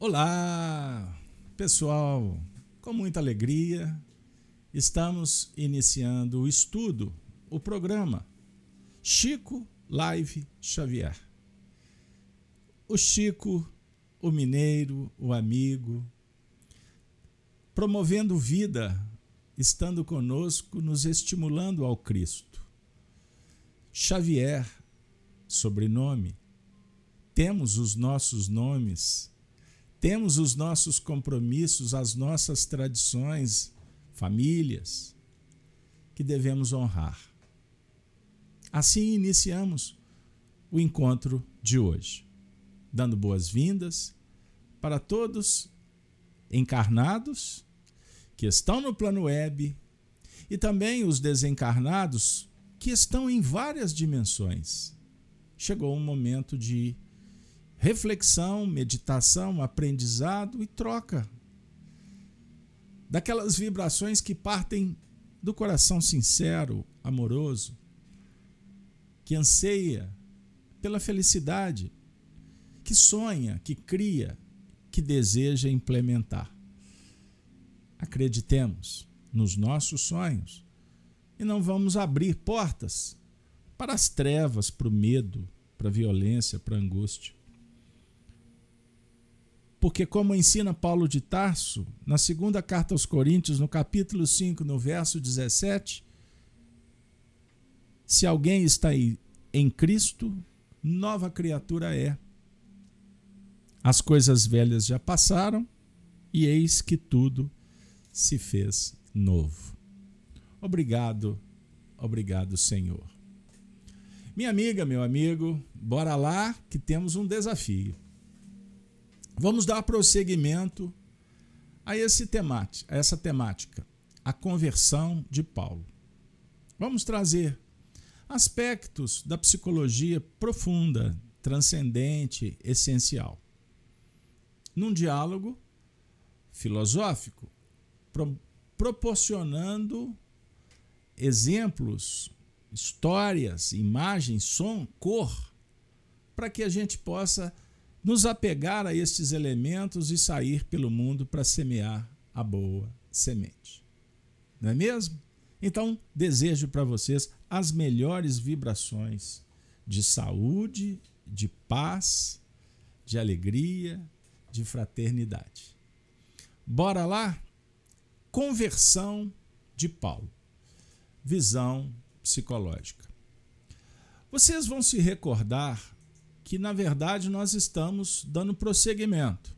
Olá, pessoal! Com muita alegria, estamos iniciando o estudo, o programa Chico Live Xavier. O Chico, o mineiro, o amigo, promovendo vida, estando conosco, nos estimulando ao Cristo. Xavier, sobrenome, temos os nossos nomes temos os nossos compromissos, as nossas tradições, famílias, que devemos honrar. Assim iniciamos o encontro de hoje, dando boas-vindas para todos encarnados que estão no plano web e também os desencarnados que estão em várias dimensões. Chegou o momento de reflexão, meditação, aprendizado e troca. Daquelas vibrações que partem do coração sincero, amoroso, que anseia pela felicidade, que sonha, que cria, que deseja implementar. Acreditemos nos nossos sonhos e não vamos abrir portas para as trevas, para o medo, para a violência, para a angústia. Porque, como ensina Paulo de Tarso, na segunda carta aos Coríntios, no capítulo 5, no verso 17, se alguém está em Cristo, nova criatura é. As coisas velhas já passaram e eis que tudo se fez novo. Obrigado, obrigado, Senhor. Minha amiga, meu amigo, bora lá que temos um desafio. Vamos dar prosseguimento a, esse temática, a essa temática, a conversão de Paulo. Vamos trazer aspectos da psicologia profunda, transcendente, essencial. Num diálogo filosófico, pro, proporcionando exemplos, histórias, imagens, som, cor, para que a gente possa nos apegar a estes elementos e sair pelo mundo para semear a boa semente. Não é mesmo? Então, desejo para vocês as melhores vibrações de saúde, de paz, de alegria, de fraternidade. Bora lá? Conversão de Paulo. Visão psicológica. Vocês vão se recordar que na verdade nós estamos dando prosseguimento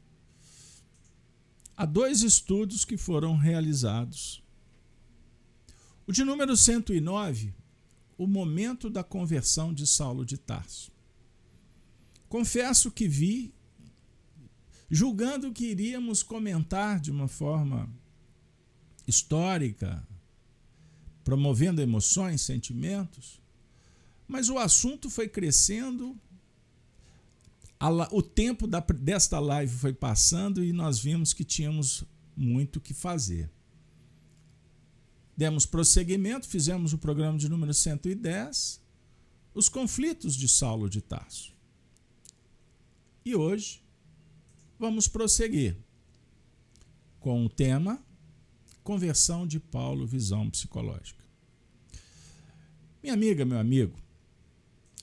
a dois estudos que foram realizados. O de número 109, o momento da conversão de Saulo de Tarso. Confesso que vi, julgando que iríamos comentar de uma forma histórica, promovendo emoções, sentimentos, mas o assunto foi crescendo o tempo da, desta live foi passando e nós vimos que tínhamos muito que fazer. Demos prosseguimento, fizemos o programa de número 110, os conflitos de Saulo de Tarso. E hoje vamos prosseguir com o tema Conversão de Paulo, visão psicológica. Minha amiga, meu amigo,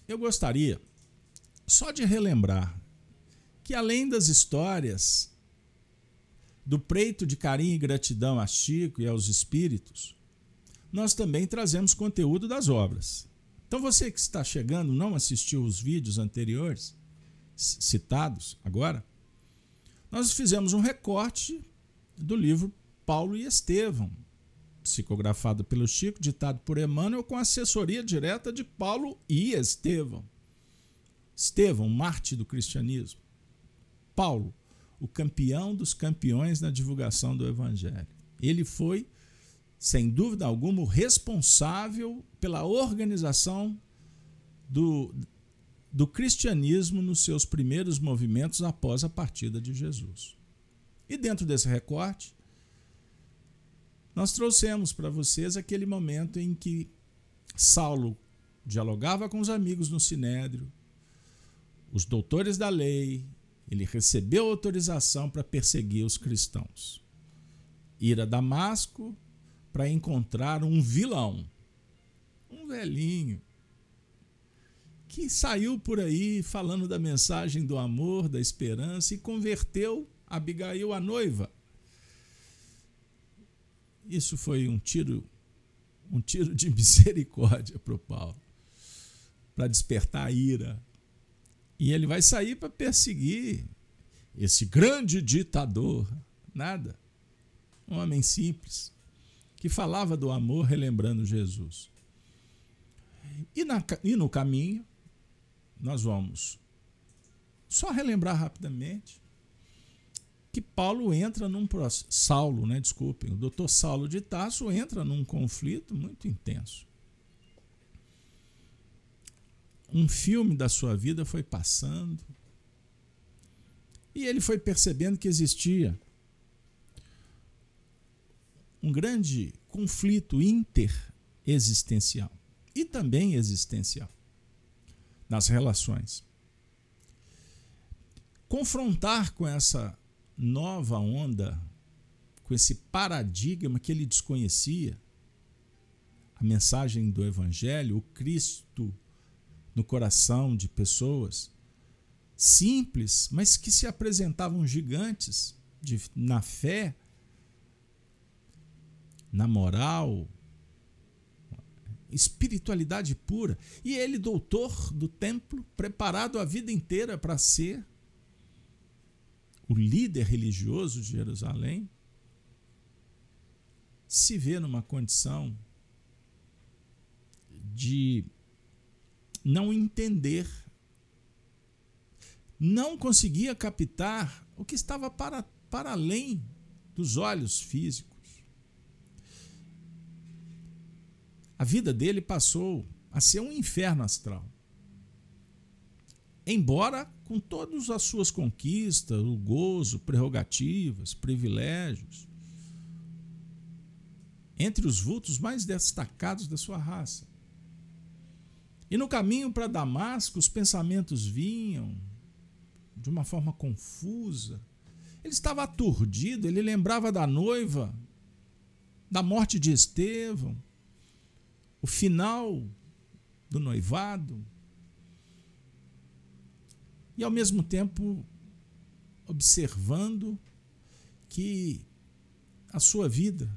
eu gostaria só de relembrar que além das histórias do preito de carinho e gratidão a Chico e aos espíritos, nós também trazemos conteúdo das obras. Então você que está chegando, não assistiu os vídeos anteriores citados agora, nós fizemos um recorte do livro Paulo e Estevão, psicografado pelo Chico, ditado por Emmanuel, com assessoria direta de Paulo e Estevão. Estevão, Marte do cristianismo. Paulo, o campeão dos campeões na divulgação do evangelho. Ele foi, sem dúvida alguma, o responsável pela organização do, do cristianismo nos seus primeiros movimentos após a partida de Jesus. E dentro desse recorte, nós trouxemos para vocês aquele momento em que Saulo dialogava com os amigos no Sinédrio, os doutores da lei, Ele recebeu autorização para perseguir os cristãos. Ir a Damasco para encontrar um vilão, um velhinho, que saiu por aí falando da mensagem do amor, da esperança e converteu Abigail a noiva. Isso foi um tiro, um tiro de misericórdia para o Paulo, para despertar a ira. E ele vai sair para perseguir esse grande ditador. Nada. Um homem simples, que falava do amor relembrando Jesus. E, na, e no caminho, nós vamos só relembrar rapidamente que Paulo entra num Saulo, né, desculpem, o doutor Saulo de Tarso entra num conflito muito intenso. Um filme da sua vida foi passando e ele foi percebendo que existia um grande conflito interexistencial e também existencial nas relações. Confrontar com essa nova onda, com esse paradigma que ele desconhecia, a mensagem do Evangelho, o Cristo no coração de pessoas simples, mas que se apresentavam gigantes de, na fé, na moral, espiritualidade pura. E ele, doutor do templo, preparado a vida inteira para ser o líder religioso de Jerusalém, se vê numa condição de não entender, não conseguia captar o que estava para, para além dos olhos físicos. A vida dele passou a ser um inferno astral. Embora com todas as suas conquistas, o gozo, prerrogativas, privilégios, entre os vultos mais destacados da sua raça. E no caminho para Damasco, os pensamentos vinham de uma forma confusa. Ele estava aturdido, ele lembrava da noiva, da morte de Estevão, o final do noivado. E ao mesmo tempo observando que a sua vida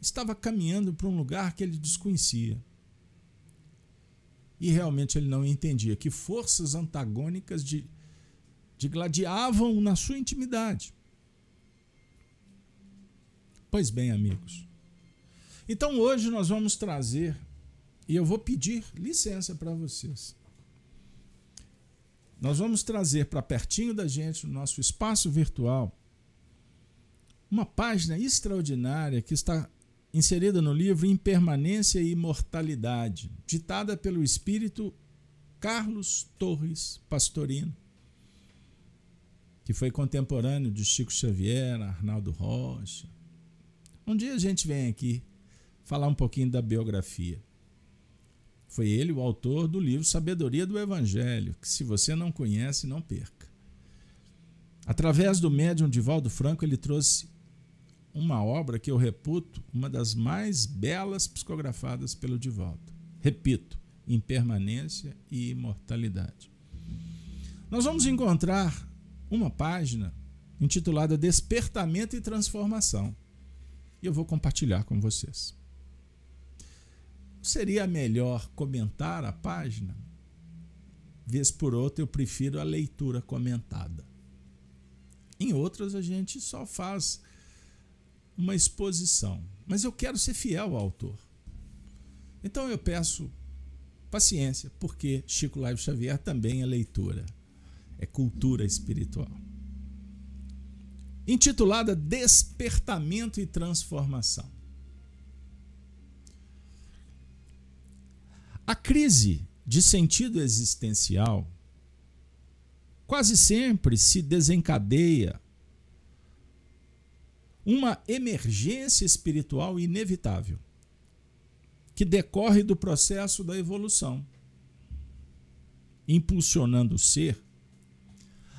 estava caminhando para um lugar que ele desconhecia. E realmente ele não entendia que forças antagônicas de, de gladiavam na sua intimidade. Pois bem, amigos, então hoje nós vamos trazer, e eu vou pedir licença para vocês. Nós vamos trazer para pertinho da gente, no nosso espaço virtual, uma página extraordinária que está inserida no livro Impermanência e Imortalidade, ditada pelo espírito Carlos Torres Pastorino, que foi contemporâneo de Chico Xavier, Arnaldo Rocha. Um dia a gente vem aqui falar um pouquinho da biografia. Foi ele o autor do livro Sabedoria do Evangelho, que se você não conhece, não perca. Através do médium Divaldo Franco, ele trouxe uma obra que eu reputo uma das mais belas psicografadas pelo Divaldo. Repito, impermanência e imortalidade. Nós vamos encontrar uma página intitulada Despertamento e Transformação. E eu vou compartilhar com vocês seria melhor comentar a página? Vez por outra, eu prefiro a leitura comentada. Em outras, a gente só faz uma exposição. Mas eu quero ser fiel ao autor. Então eu peço paciência, porque Chico Live Xavier também é leitura, é cultura espiritual. Intitulada Despertamento e Transformação. A crise de sentido existencial quase sempre se desencadeia uma emergência espiritual inevitável que decorre do processo da evolução, impulsionando o ser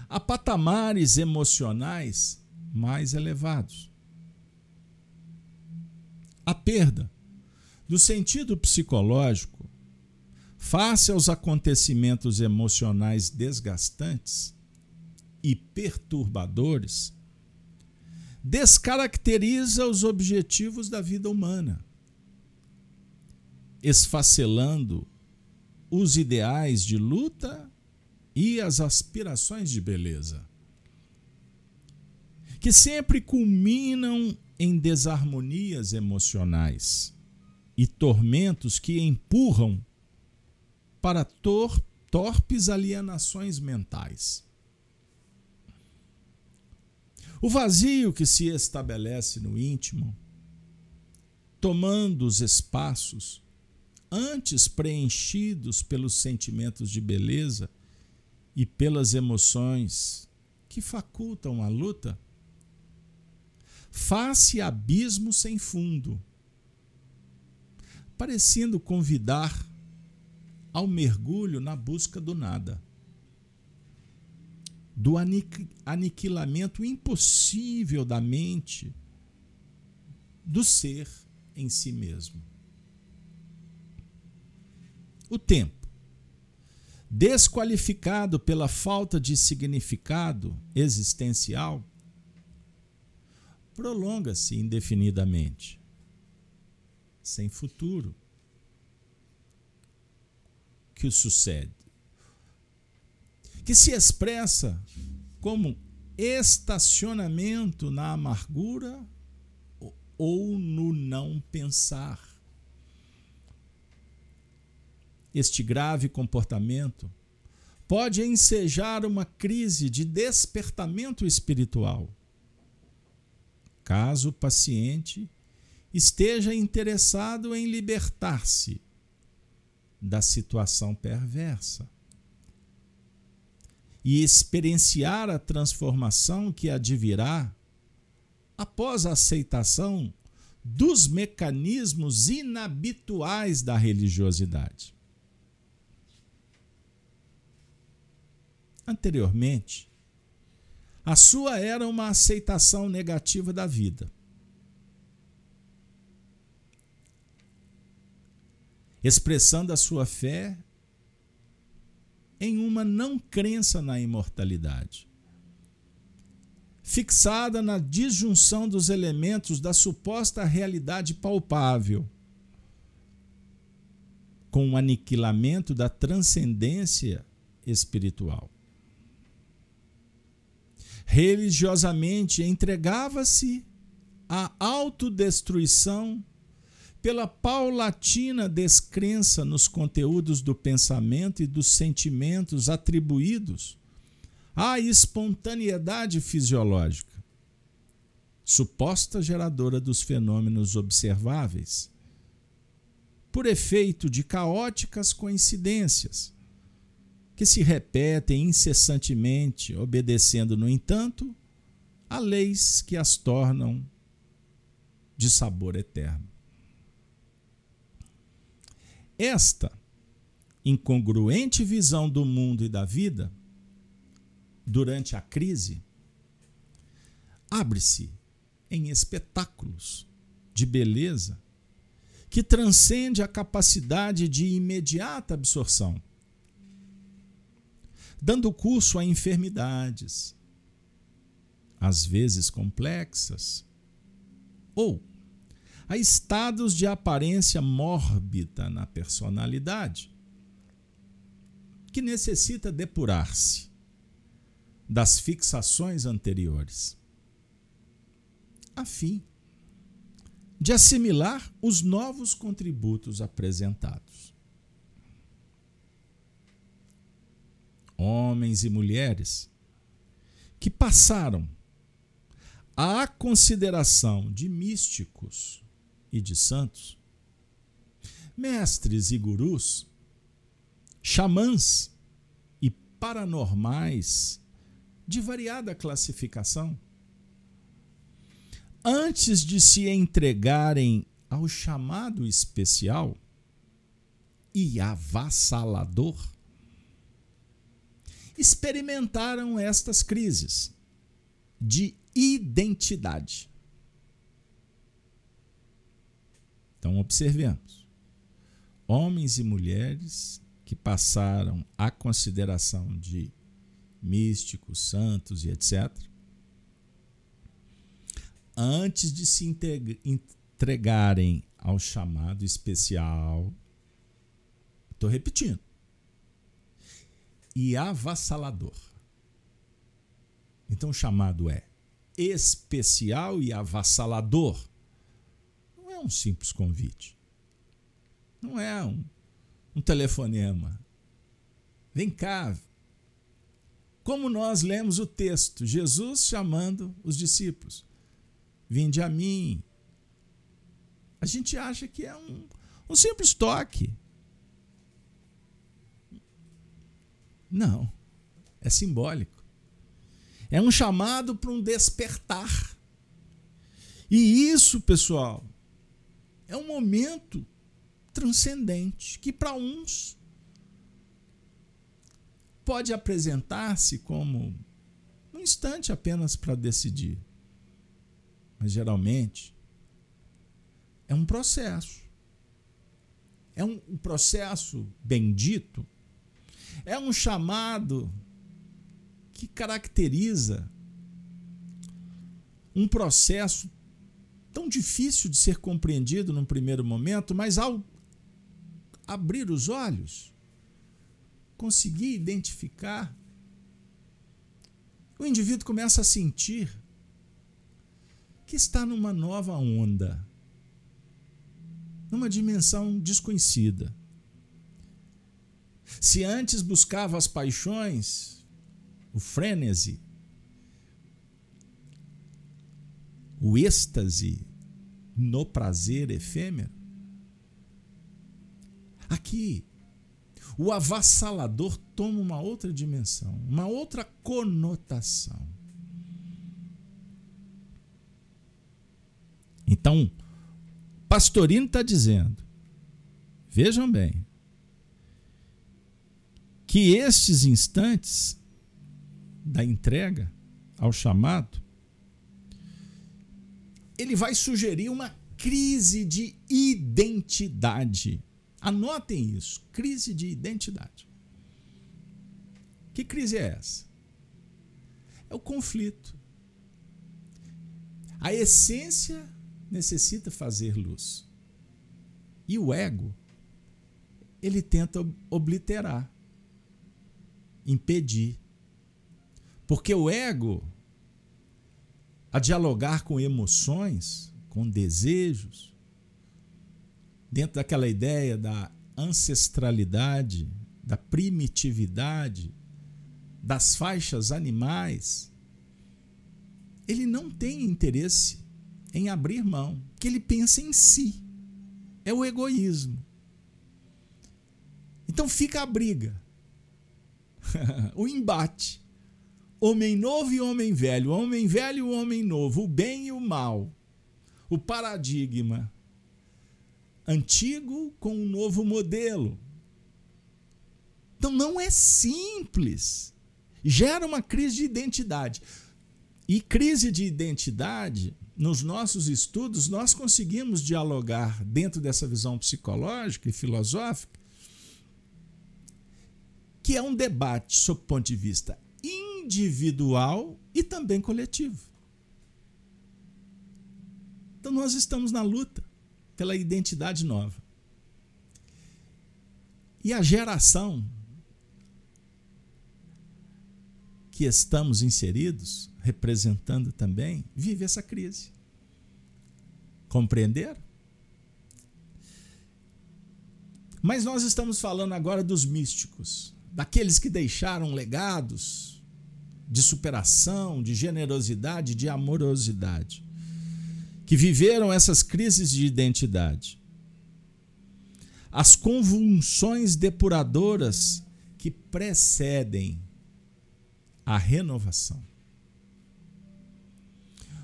a patamares emocionais mais elevados. A perda do sentido psicológico face aos acontecimentos emocionais desgastantes e perturbadores descaracteriza os objetivos da vida humana, esfacelando os ideais de luta e as aspirações de beleza, que sempre culminam em desarmonias emocionais e tormentos que empurram para tor torpes alienações mentais. O vazio que se estabelece no íntimo, tomando os espaços antes preenchidos pelos sentimentos de beleza e pelas emoções que facultam a luta, face abismo sem fundo, parecendo convidar ao mergulho na busca do nada, do aniquilamento impossível da mente, do ser em si mesmo. O tempo desqualificado pela falta de significado existencial, prolonga-se indefinidamente, sem futuro. Que o sucede? Que se expressa como estacionamento na amargura ou no não pensar este grave comportamento pode ensejar uma crise de despertamento espiritual. Caso o paciente esteja interessado em libertar-se da situação perversa e experienciar a transformação que advirá após a aceitação dos mecanismos inabituais da religiosidade. anteriormente, a sua era uma aceitação negativa da vida. Expressando a sua fé em uma não crença na imortalidade. Fixada na disjunção dos elementos da suposta realidade palpável, com o aniquilamento da transcendência espiritual religiosamente entregava-se à autodestruição pela paulatina descrença nos conteúdos do pensamento e dos sentimentos atribuídos à espontaneidade fisiológica, suposta geradora dos fenômenos observáveis, por efeito de caóticas coincidências que se repetem incessantemente, obedecendo, no entanto, a leis que as tornam de sabor eterno. Esta incongruente visão do mundo e da vida, durante a crise, abre-se em espetáculos de beleza que transcende a capacidade de imediata absorção dando curso a enfermidades, às vezes complexas, ou a estados de aparência mórbida na personalidade, que necessita depurar-se das fixações anteriores, a fim de assimilar os novos contributos apresentados. homens e mulheres, que passaram à consideração de místicos e de santos, mestres e gurus, xamãs e paranormais de variada classificação, antes de se entregarem ao chamado especial e avassalador, experimentaram estas crises de identidade. Então, observemos. Homens e mulheres que passaram a consideração de místicos, santos e etc., antes de se entregarem ao chamado especial, estou repetindo, e avassalador. Então o chamado é especial e avassalador. É um simples convite. Não é um, um telefonema. Vem cá. Como nós lemos o texto, Jesus chamando os discípulos. Vinde a mim. A gente acha que é um, um simples toque. Não. É simbólico. É um chamado para um despertar. E isso, pessoal, é um momento transcendente que para uns pode apresentar-se como um instante apenas para decidir. Mas geralmente é um processo. É um processo bendito. É um chamado que caracteriza um processo tão difícil de ser compreendido num primeiro momento, mas ao abrir os olhos, conseguir identificar, o indivíduo começa a sentir que está numa nova onda, numa dimensão desconhecida. Se antes buscava as paixões, o frenesi, o êxtase no prazer efêmero. Aqui, o avassalador toma uma outra dimensão, uma outra conotação. Então, Pastorino está dizendo, vejam bem, que estes instantes da entrega ao chamado, ele vai sugerir uma crise de identidade. Anotem isso, crise de identidade. Que crise é essa? É o conflito. A essência necessita fazer luz. E o ego, ele tenta obliterar, impedir, porque o ego, a dialogar com emoções, com desejos, dentro daquela ideia da ancestralidade, da primitividade, das faixas animais, ele não tem interesse em abrir mão, que ele pensa em si. É o egoísmo. Então fica a briga, o embate homem novo e homem velho, homem velho e homem novo, o bem e o mal, o paradigma antigo com um novo modelo. Então não é simples. Gera uma crise de identidade. E crise de identidade, nos nossos estudos, nós conseguimos dialogar dentro dessa visão psicológica e filosófica, que é um debate sob o ponto de vista individual e também coletivo. Então nós estamos na luta pela identidade nova. E a geração que estamos inseridos, representando também, vive essa crise. Compreender? Mas nós estamos falando agora dos místicos, daqueles que deixaram legados, de superação, de generosidade, de amorosidade, que viveram essas crises de identidade. As convulsões depuradoras que precedem a renovação.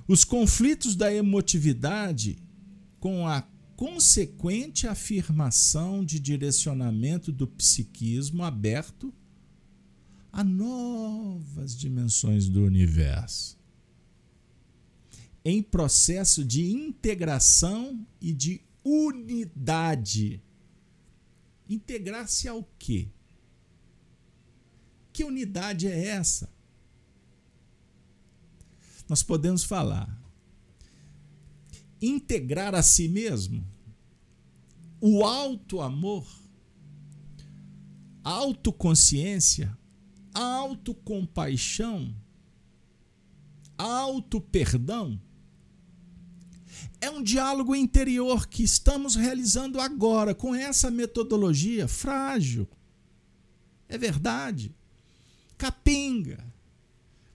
Os conflitos da emotividade com a consequente afirmação de direcionamento do psiquismo aberto a novas dimensões do universo. Em processo de integração e de unidade. Integrar-se ao quê? Que unidade é essa? Nós podemos falar. Integrar a si mesmo, o alto amor, autoconsciência, autocompaixão, auto-perdão é um diálogo interior que estamos realizando agora com essa metodologia frágil. É verdade. Capinga.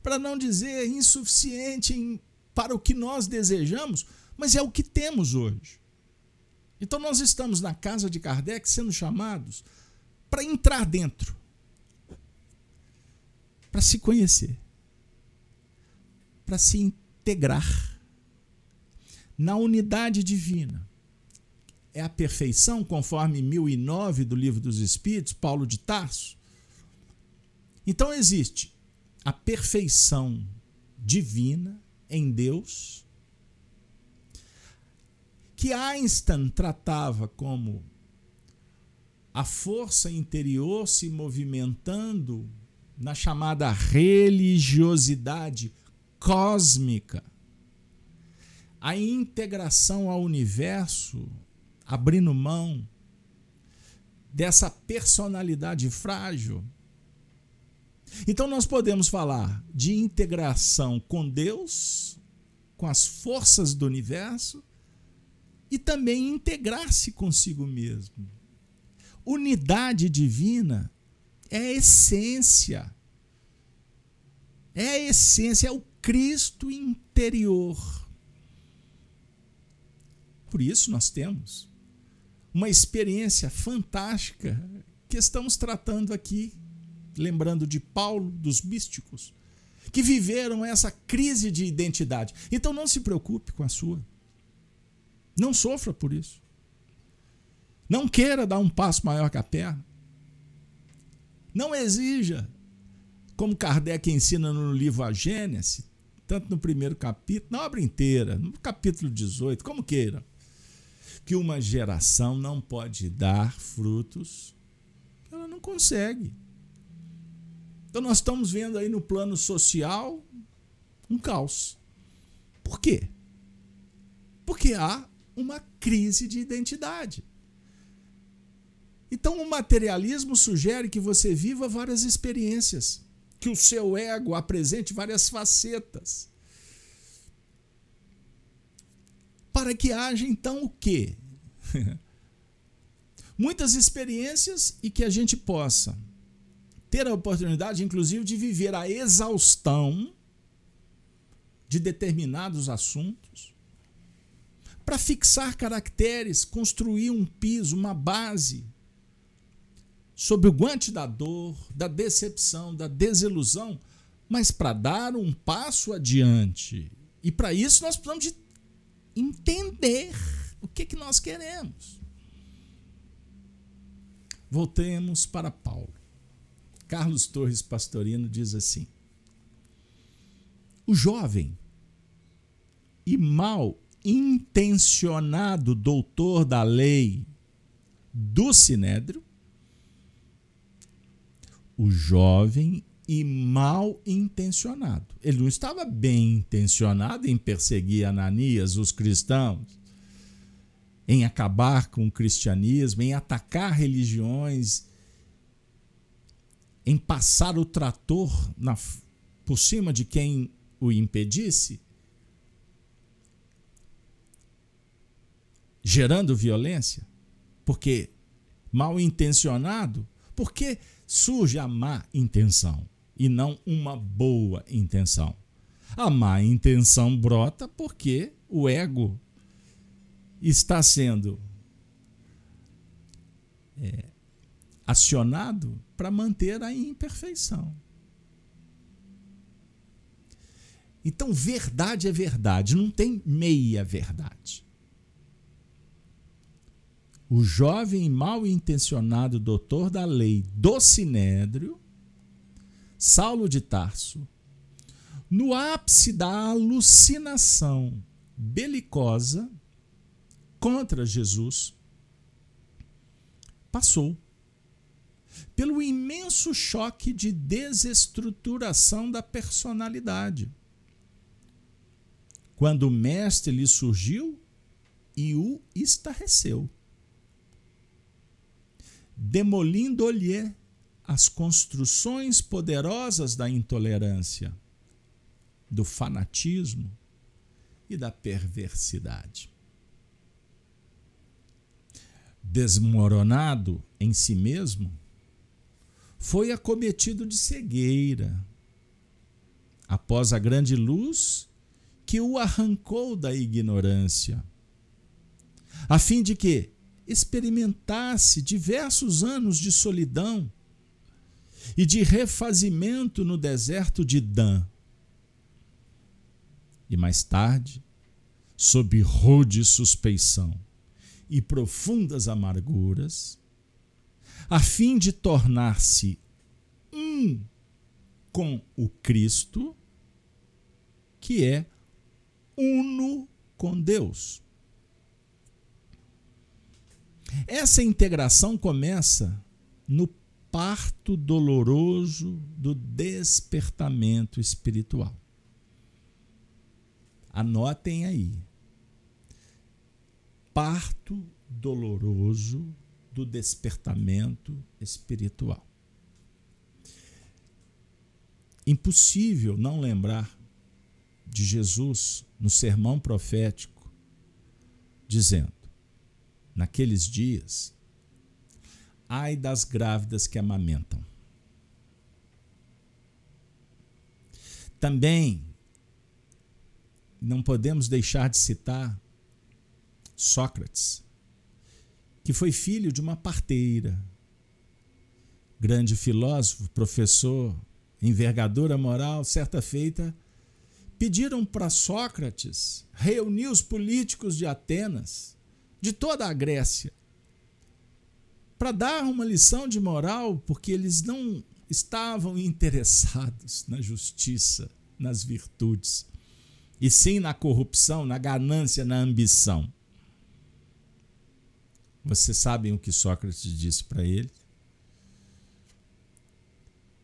Para não dizer insuficiente em, para o que nós desejamos, mas é o que temos hoje. Então nós estamos na casa de Kardec sendo chamados para entrar dentro, para se conhecer, para se integrar na unidade divina. É a perfeição, conforme 1009 do Livro dos Espíritos, Paulo de Tarso. Então existe a perfeição divina em Deus, que Einstein tratava como a força interior se movimentando na chamada religiosidade cósmica a integração ao universo, abrindo mão dessa personalidade frágil. Então nós podemos falar de integração com Deus, com as forças do universo e também integrar-se consigo mesmo. Unidade divina é a essência. É a essência, é o Cristo interior. Por isso nós temos uma experiência fantástica que estamos tratando aqui, lembrando de Paulo, dos místicos, que viveram essa crise de identidade. Então não se preocupe com a sua. Não sofra por isso. Não queira dar um passo maior que a perna. Não exija, como Kardec ensina no livro A Gênese, tanto no primeiro capítulo, na obra inteira, no capítulo 18, como queira que uma geração não pode dar frutos ela não consegue. Então nós estamos vendo aí no plano social um caos. Por quê? Porque há uma crise de identidade. Então o materialismo sugere que você viva várias experiências, que o seu ego apresente várias facetas. para que haja então o quê? Muitas experiências e que a gente possa ter a oportunidade, inclusive, de viver a exaustão de determinados assuntos, para fixar caracteres, construir um piso, uma base sob o guante da dor, da decepção, da desilusão, mas para dar um passo adiante. E para isso nós precisamos de entender o que, que nós queremos. Voltemos para Paulo. Carlos Torres Pastorino diz assim: O jovem e mal intencionado doutor da lei do Sinédrio, o jovem e mal intencionado. Ele não estava bem intencionado em perseguir Ananias, os cristãos, em acabar com o cristianismo, em atacar religiões, em passar o trator na, por cima de quem o impedisse, gerando violência, porque mal intencionado, porque surge a má intenção e não uma boa intenção. A má intenção brota porque o ego está sendo é, acionado para manter a imperfeição. Então, verdade é verdade, não tem meia verdade. O jovem mal intencionado doutor da lei do sinédrio Saulo de Tarso, no ápice da alucinação belicosa contra Jesus, passou pelo imenso choque de desestruturação da personalidade. Quando o mestre lhe surgiu e o estarreceu, demolindo-lhe as construções poderosas da intolerância, do fanatismo e da perversidade. Desmoronado em si mesmo, foi acometido de cegueira. Após a grande luz que o arrancou da ignorância, a fim de que experimentasse diversos anos de solidão e de refazimento no deserto de Dan. E mais tarde, sob rude suspeição e profundas amarguras, a fim de tornar-se um com o Cristo, que é uno com Deus. Essa integração começa no parto doloroso do despertamento espiritual. Anotem aí. Parto doloroso do despertamento espiritual. Impossível não lembrar de Jesus no sermão profético, dizendo: Naqueles dias, ai das grávidas que amamentam. Também não podemos deixar de citar Sócrates, que foi filho de uma parteira, grande filósofo, professor, envergadura moral, certa feita, pediram para Sócrates reunir os políticos de Atenas, de toda a Grécia, para dar uma lição de moral, porque eles não estavam interessados na justiça, nas virtudes, e sim na corrupção, na ganância, na ambição. Vocês sabem o que Sócrates disse para ele?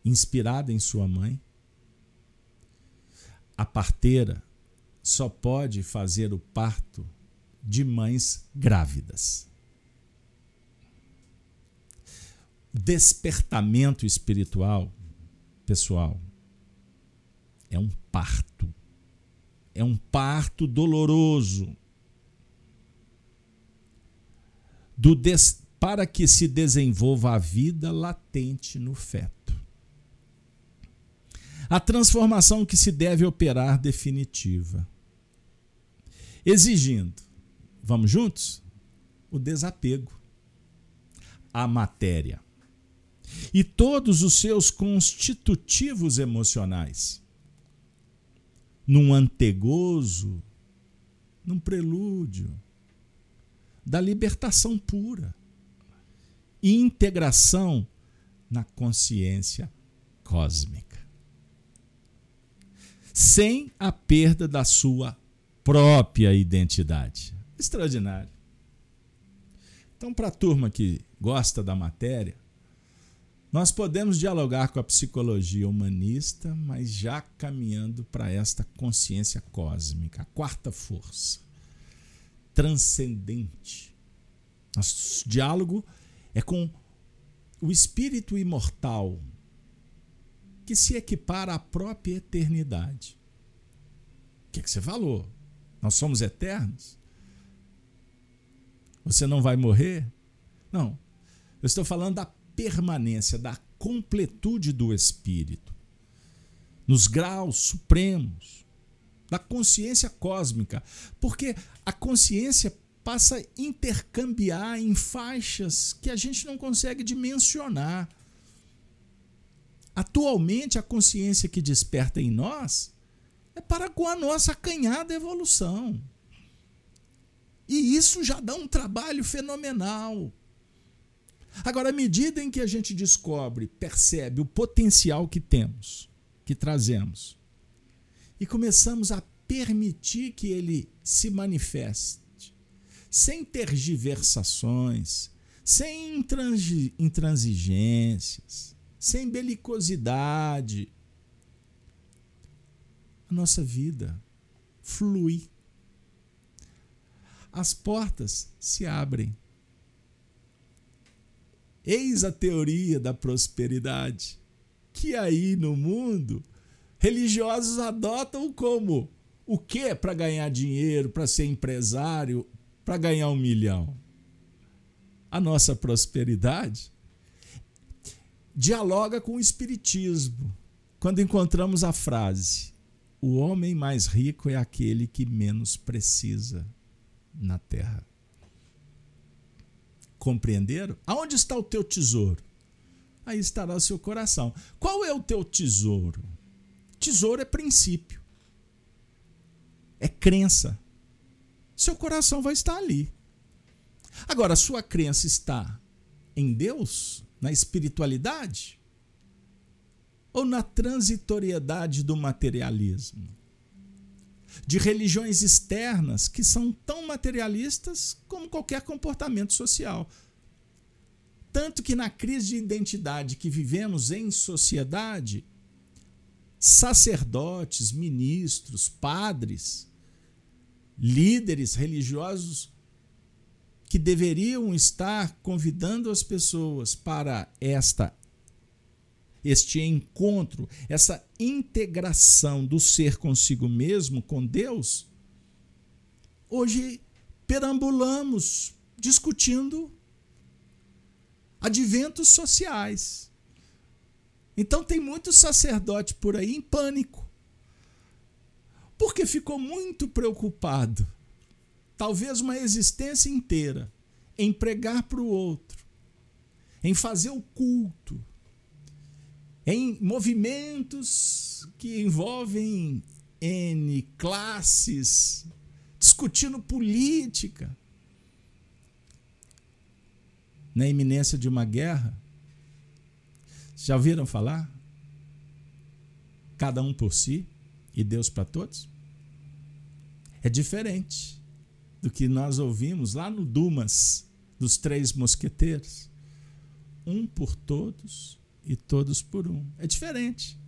Inspirado em sua mãe, a parteira só pode fazer o parto de mães grávidas. despertamento espiritual, pessoal, é um parto. É um parto doloroso. Do des, para que se desenvolva a vida latente no feto. A transformação que se deve operar definitiva. Exigindo, vamos juntos? O desapego à matéria e todos os seus constitutivos emocionais. Num antegozo, num prelúdio da libertação pura e integração na consciência cósmica. Sem a perda da sua própria identidade. Extraordinário. Então, para a turma que gosta da matéria, nós podemos dialogar com a psicologia humanista, mas já caminhando para esta consciência cósmica, a quarta força, transcendente. Nosso diálogo é com o espírito imortal, que se equipara à própria eternidade. O que, é que você falou? Nós somos eternos? Você não vai morrer? Não. Eu estou falando da permanência, da completude do espírito, nos graus supremos da consciência cósmica, porque a consciência passa a intercambiar em faixas que a gente não consegue dimensionar. Atualmente, a consciência que desperta em nós é para com a nossa acanhada evolução. E isso já dá um trabalho fenomenal. Agora, à medida em que a gente descobre, percebe o potencial que temos, que trazemos, e começamos a permitir que ele se manifeste, sem tergiversações, sem intransigências, sem belicosidade, a nossa vida flui. As portas se abrem. Eis a teoria da prosperidade, que aí no mundo religiosos adotam como o que para ganhar dinheiro, para ser empresário, para ganhar um milhão? A nossa prosperidade dialoga com o Espiritismo quando encontramos a frase: o homem mais rico é aquele que menos precisa na terra. Compreenderam? Aonde está o teu tesouro? Aí estará o seu coração. Qual é o teu tesouro? Tesouro é princípio, é crença. Seu coração vai estar ali. Agora, sua crença está em Deus, na espiritualidade? ou na transitoriedade do materialismo? De religiões externas que são tão materialistas como qualquer comportamento social. Tanto que na crise de identidade que vivemos em sociedade, sacerdotes, ministros, padres, líderes religiosos que deveriam estar convidando as pessoas para esta este encontro, essa integração do ser consigo mesmo, com Deus, hoje perambulamos discutindo adventos sociais. Então tem muito sacerdote por aí em pânico. Porque ficou muito preocupado, talvez uma existência inteira, em pregar para o outro, em fazer o culto, em movimentos que envolvem N classes, discutindo política. Na iminência de uma guerra. Já ouviram falar? Cada um por si e Deus para todos? É diferente do que nós ouvimos lá no Dumas dos Três Mosqueteiros. Um por todos e todos por um. É diferente.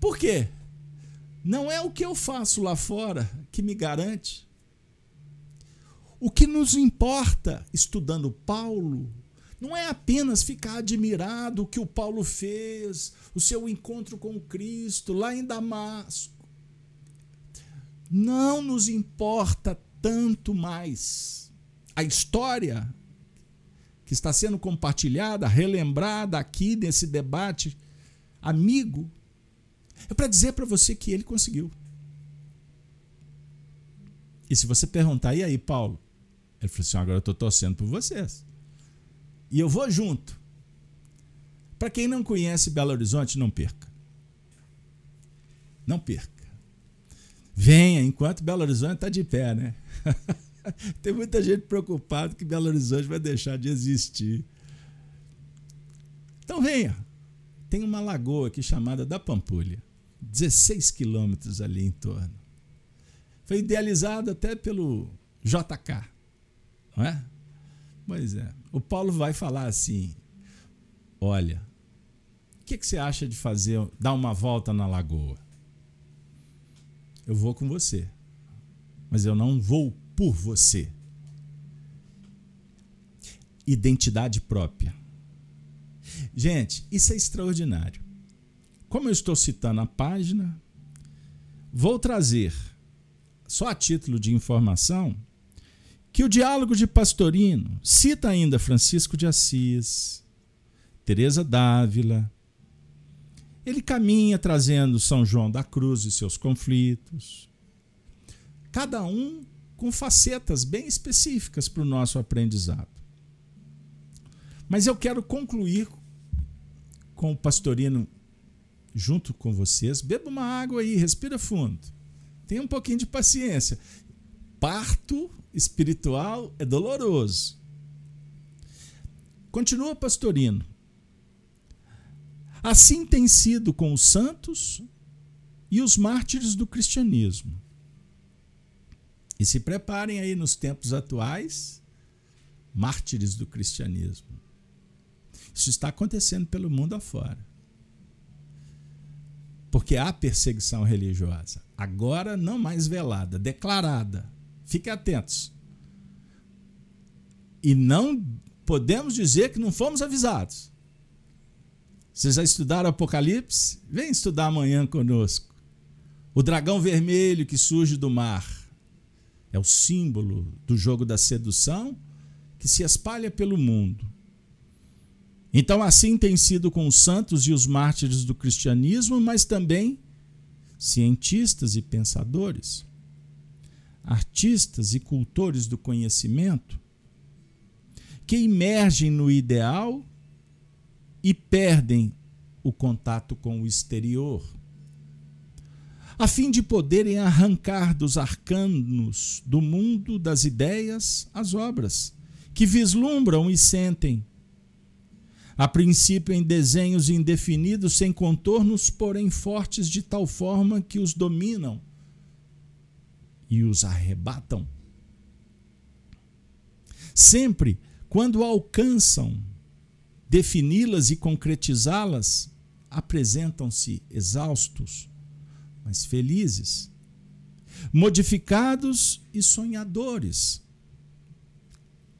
Por quê? Não é o que eu faço lá fora que me garante. O que nos importa estudando Paulo não é apenas ficar admirado o que o Paulo fez, o seu encontro com Cristo lá em Damasco. Não nos importa tanto mais a história que está sendo compartilhada, relembrada aqui nesse debate amigo, é para dizer para você que ele conseguiu. E se você perguntar, e aí, Paulo? Ele falou assim: agora eu estou torcendo por vocês. E eu vou junto. Para quem não conhece Belo Horizonte, não perca. Não perca. Venha enquanto Belo Horizonte está de pé, né? Tem muita gente preocupada que Belo Horizonte vai deixar de existir. Então venha. Tem uma lagoa aqui chamada da Pampulha. 16 quilômetros ali em torno. Foi idealizada até pelo JK. Não é? Pois é. O Paulo vai falar assim: olha, o que, que você acha de fazer, dar uma volta na lagoa? Eu vou com você. Mas eu não vou por você. Identidade própria. Gente, isso é extraordinário. Como eu estou citando a página, vou trazer, só a título de informação, que o diálogo de Pastorino cita ainda Francisco de Assis, Teresa d'Ávila. Ele caminha trazendo São João da Cruz e seus conflitos. Cada um com facetas bem específicas para o nosso aprendizado. Mas eu quero concluir com o pastorino junto com vocês. Beba uma água aí, respira fundo. Tenha um pouquinho de paciência. Parto espiritual é doloroso. Continua Pastorino. Assim tem sido com os santos e os mártires do cristianismo. E se preparem aí nos tempos atuais, mártires do cristianismo. Isso está acontecendo pelo mundo afora. Porque há perseguição religiosa. Agora não mais velada, declarada. Fiquem atentos. E não podemos dizer que não fomos avisados. Vocês já estudaram Apocalipse? Vem estudar amanhã conosco. O dragão vermelho que surge do mar é o símbolo do jogo da sedução que se espalha pelo mundo. Então, assim tem sido com os santos e os mártires do cristianismo, mas também cientistas e pensadores, artistas e cultores do conhecimento, que emergem no ideal e perdem o contato com o exterior, a fim de poderem arrancar dos arcanos do mundo das ideias as obras, que vislumbram e sentem. A princípio em desenhos indefinidos, sem contornos, porém fortes de tal forma que os dominam e os arrebatam. Sempre quando alcançam defini-las e concretizá-las, apresentam-se exaustos, mas felizes, modificados e sonhadores,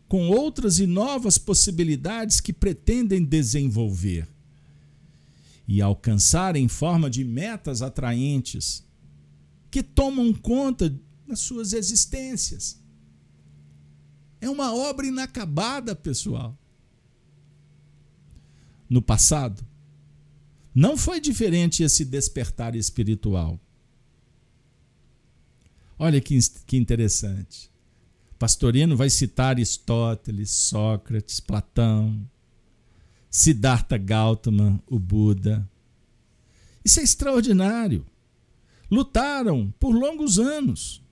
com outras e novas possibilidades que pretendem desenvolver e alcançar em forma de metas atraentes que tomam conta das suas existências é uma obra inacabada, pessoal. No passado, não foi diferente esse despertar espiritual. Olha que, que interessante. Pastorino vai citar Aristóteles, Sócrates, Platão, Siddhartha Gautama, o Buda. Isso é extraordinário. Lutaram por longos anos,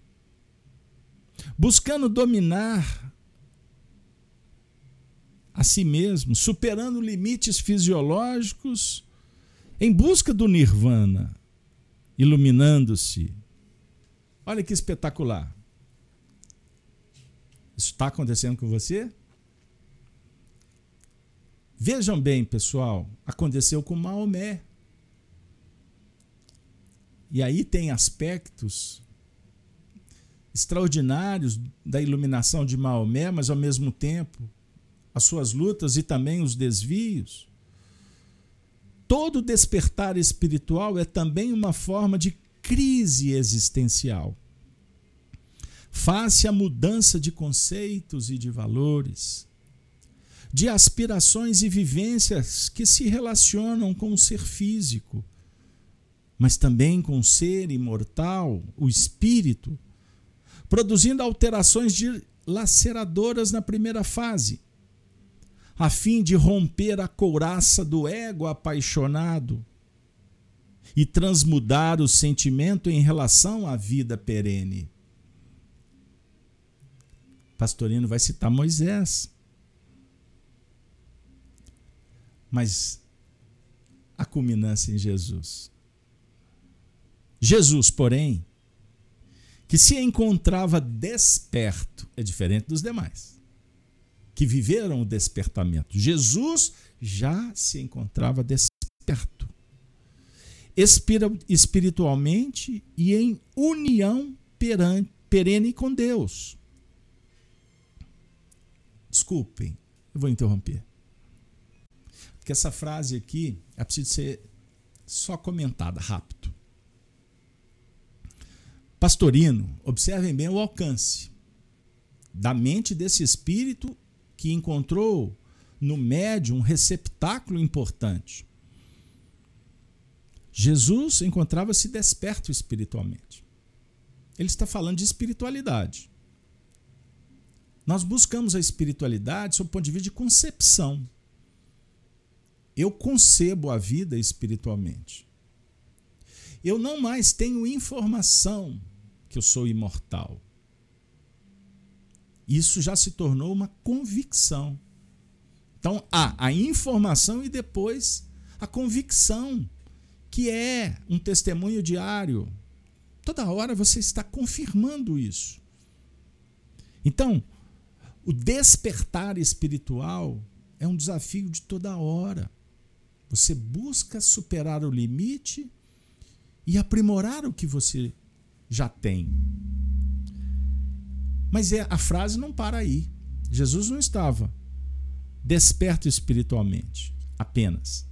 buscando dominar a si mesmo, superando limites fisiológicos, em busca do nirvana, iluminando-se. Olha que espetacular. Isso está acontecendo com você? Vejam bem, pessoal, aconteceu com Maomé. E aí tem aspectos extraordinários da iluminação de Maomé, mas ao mesmo tempo as suas lutas e também os desvios. Todo despertar espiritual é também uma forma de crise existencial. Face à mudança de conceitos e de valores, de aspirações e vivências que se relacionam com o ser físico, mas também com o ser imortal, o espírito, produzindo alterações laceradoras na primeira fase a fim de romper a couraça do ego apaixonado e transmudar o sentimento em relação à vida perene. Pastorino vai citar Moisés. Mas a culminância em Jesus. Jesus, porém, que se encontrava desperto, é diferente dos demais que viveram o despertamento. Jesus já se encontrava desperto, espiritualmente e em união perene com Deus. Desculpem, eu vou interromper. Porque essa frase aqui é preciso ser só comentada rápido. Pastorino, observem bem o alcance da mente desse espírito que encontrou no médium um receptáculo importante. Jesus encontrava-se desperto espiritualmente. Ele está falando de espiritualidade. Nós buscamos a espiritualidade sob o ponto de vista de concepção. Eu concebo a vida espiritualmente. Eu não mais tenho informação que eu sou imortal. Isso já se tornou uma convicção. Então há a informação e depois a convicção, que é um testemunho diário. Toda hora você está confirmando isso. Então, o despertar espiritual é um desafio de toda hora. Você busca superar o limite e aprimorar o que você já tem. Mas é, a frase não para aí. Jesus não estava desperto espiritualmente apenas.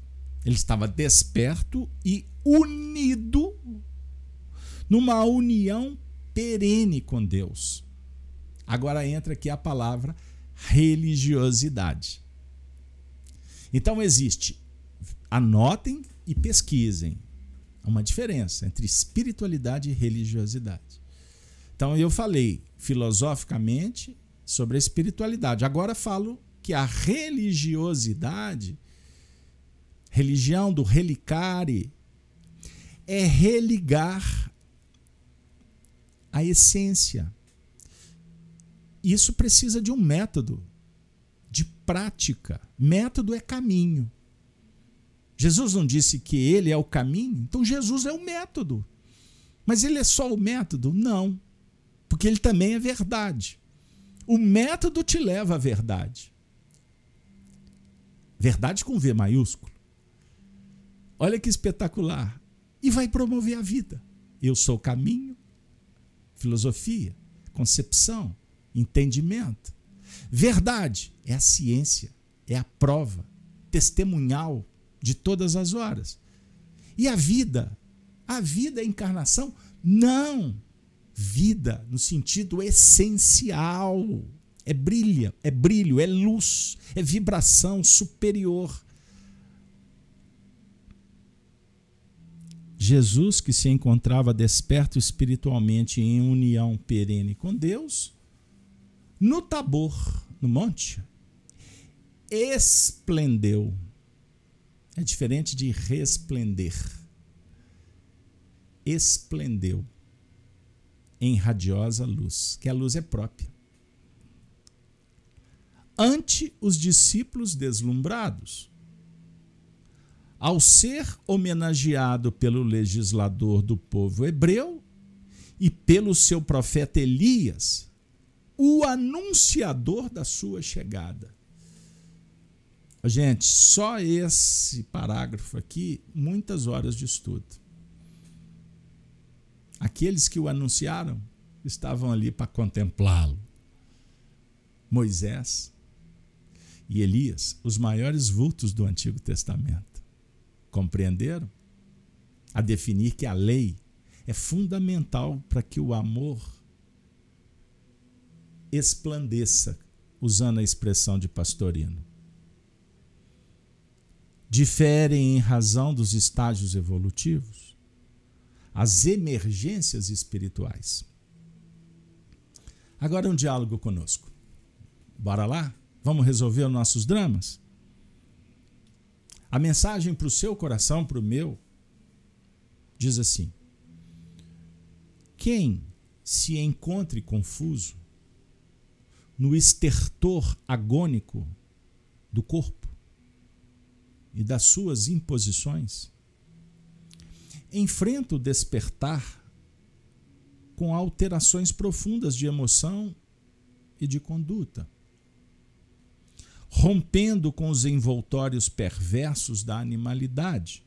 Ele estava desperto e unido numa união perene com Deus. Agora entra aqui a palavra religiosidade. Então existe, anotem e pesquisem. Uma diferença entre espiritualidade e religiosidade. Então eu falei filosoficamente sobre a espiritualidade. Agora falo que a religiosidade, religião do relicare, é religar a essência. Isso precisa de um método, de prática. Método é caminho. Jesus não disse que ele é o caminho? Então Jesus é o método. Mas ele é só o método? Não. Porque ele também é verdade. O método te leva à verdade. Verdade com V maiúsculo. Olha que espetacular. E vai promover a vida. Eu sou caminho, filosofia, concepção, entendimento. Verdade é a ciência, é a prova testemunhal de todas as horas. E a vida? A vida é encarnação? Não. Vida no sentido essencial é brilha, é brilho, é luz, é vibração superior. Jesus, que se encontrava desperto espiritualmente em união perene com Deus, no Tabor, no monte, esplendeu. É diferente de resplender. Esplendeu em radiosa luz, que a luz é própria ante os discípulos deslumbrados. Ao ser homenageado pelo legislador do povo hebreu e pelo seu profeta Elias, o anunciador da sua chegada. Gente, só esse parágrafo aqui, muitas horas de estudo. Aqueles que o anunciaram estavam ali para contemplá-lo. Moisés, e Elias, os maiores vultos do Antigo Testamento. Compreenderam? A definir que a lei é fundamental para que o amor esplandeça, usando a expressão de Pastorino. Diferem em razão dos estágios evolutivos, as emergências espirituais. Agora um diálogo conosco. Bora lá? Vamos resolver os nossos dramas? A mensagem para o seu coração, para o meu, diz assim: Quem se encontre confuso no estertor agônico do corpo e das suas imposições, enfrenta o despertar com alterações profundas de emoção e de conduta rompendo com os envoltórios perversos da animalidade,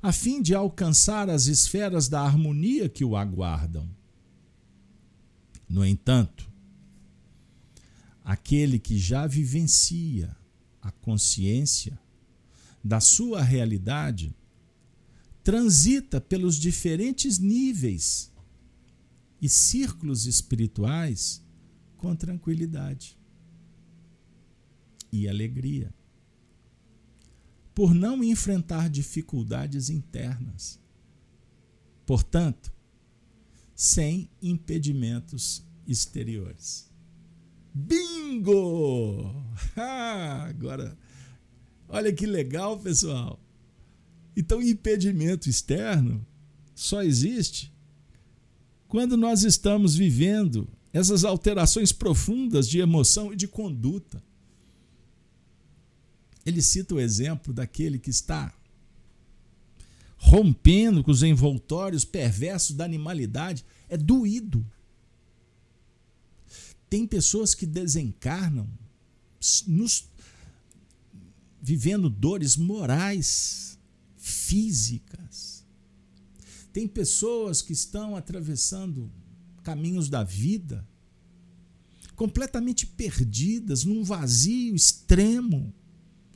a fim de alcançar as esferas da harmonia que o aguardam. No entanto, aquele que já vivencia a consciência da sua realidade transita pelos diferentes níveis e círculos espirituais com tranquilidade e alegria. Por não enfrentar dificuldades internas. Portanto, sem impedimentos exteriores. Bingo! Ah, agora, olha que legal, pessoal. Então, impedimento externo só existe quando nós estamos vivendo essas alterações profundas de emoção e de conduta. ele cita o exemplo daquele que está rompendo com os envoltórios perversos da animalidade. É doído. Tem pessoas que desencarnam nos, vivendo dores morais, físicas. Tem pessoas que estão atravessando caminhos da vida completamente perdidas, num vazio extremo,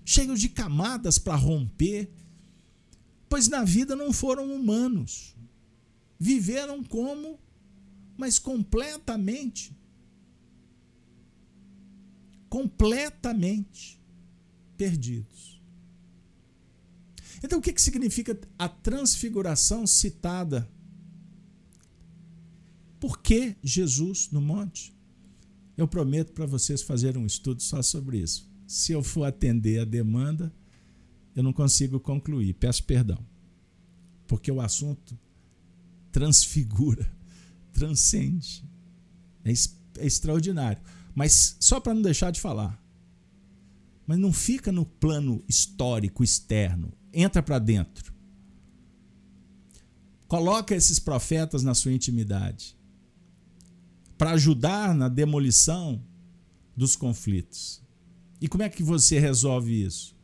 cheios de camadas para romper, pois na vida não foram humanos. Viveram como, mas completamente completamente perdidos. Então, o que, que significa a transfiguração citada? Por que Jesus no monte? Eu prometo para vocês fazerem um estudo só sobre isso. Se eu for atender a demanda, eu não consigo concluir. Peço perdão. Porque o assunto transfigura, transcende. É, é extraordinário. Mas só para não deixar de falar. Mas não fica no plano histórico externo, entra para dentro. Coloca esses profetas na sua intimidade para ajudar na demolição dos conflitos. E como é que você resolve isso?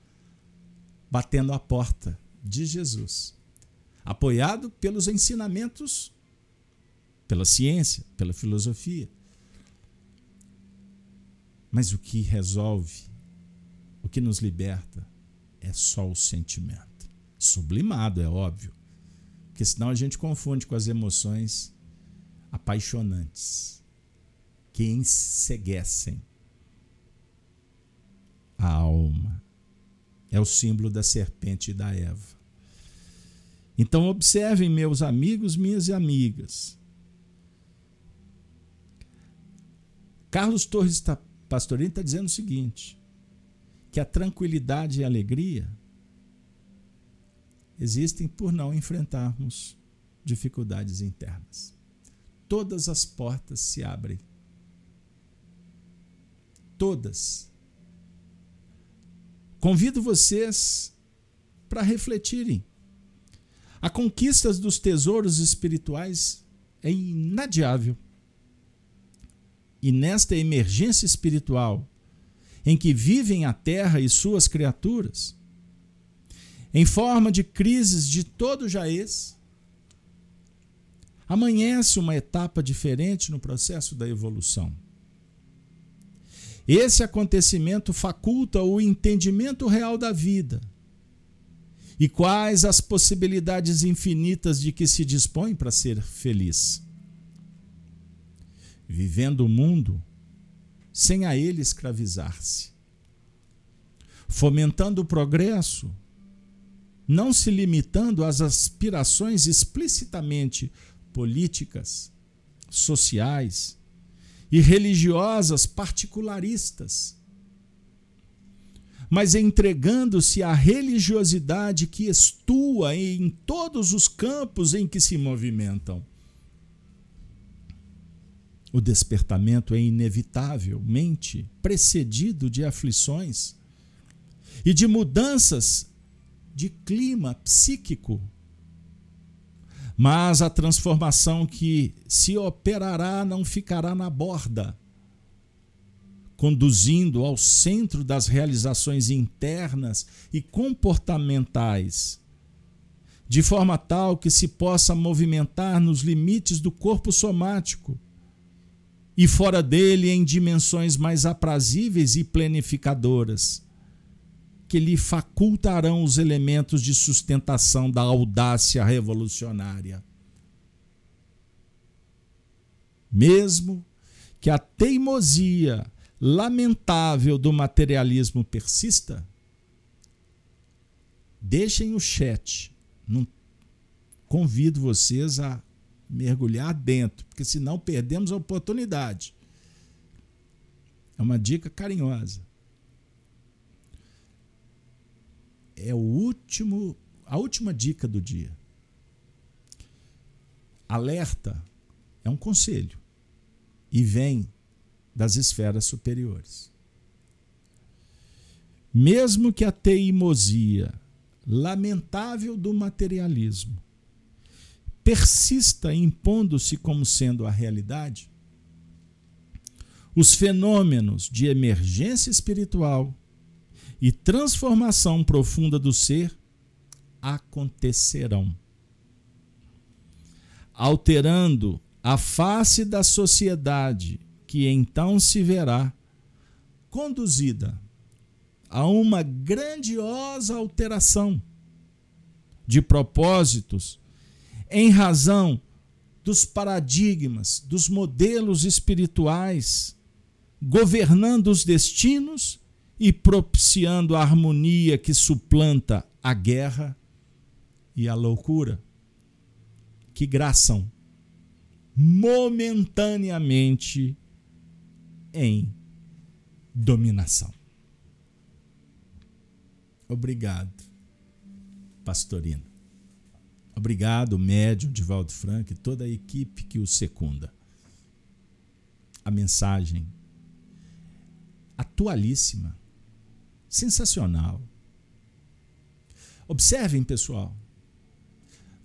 Batendo a porta de Jesus, apoiado pelos ensinamentos, pela ciência, pela filosofia. Mas o que resolve, o que nos liberta, é só o sentimento. Sublimado, é óbvio. Porque senão a gente confunde com as emoções apaixonantes que enseguecem a alma. É o símbolo da serpente e da Eva. Então, observem, meus amigos, minhas amigas. Carlos Torres está Pastorinho está dizendo o seguinte: que a tranquilidade e a alegria existem por não enfrentarmos dificuldades internas. Todas as portas se abrem. Todas. Convido vocês para refletirem. A conquista dos tesouros espirituais é inadiável. E nesta emergência espiritual, em que vivem a terra e suas criaturas, em forma de crises de todo jaez, amanhece uma etapa diferente no processo da evolução. Esse acontecimento faculta o entendimento real da vida e quais as possibilidades infinitas de que se dispõe para ser feliz vivendo o mundo sem a ele escravizar-se, fomentando o progresso, não se limitando às aspirações explicitamente políticas, sociais e religiosas particularistas, mas entregando-se à religiosidade que estua em todos os campos em que se movimentam o despertamento é inevitavelmente precedido de aflições e de mudanças de clima psíquico. Mas a transformação que se operará não ficará na borda, conduzindo ao centro das realizações internas e comportamentais, de forma tal que se possa movimentar nos limites do corpo somático e fora dele em dimensões mais aprazíveis e planificadoras, que lhe facultarão os elementos de sustentação da audácia revolucionária. Mesmo que a teimosia lamentável do materialismo persista, deixem o chat. Não convido vocês a mergulhar dentro, porque senão perdemos a oportunidade. É uma dica carinhosa. É o último, a última dica do dia. Alerta é um conselho e vem das esferas superiores. mesmo que a teimosia lamentável do materialismo persista impondo-se como sendo a realidade, os fenômenos de emergência espiritual e transformação profunda do ser acontecerão, alterando a face da sociedade, que então se verá conduzida a uma grandiosa alteração de propósitos em razão dos paradigmas, dos modelos espirituais, governando os destinos e propiciando a harmonia que suplanta a guerra e a loucura, que graçam momentaneamente em dominação. Obrigado, Pastorino. Obrigado, médium Divaldo Franco e toda a equipe que o secunda. A mensagem atualíssima, sensacional. Observem, pessoal.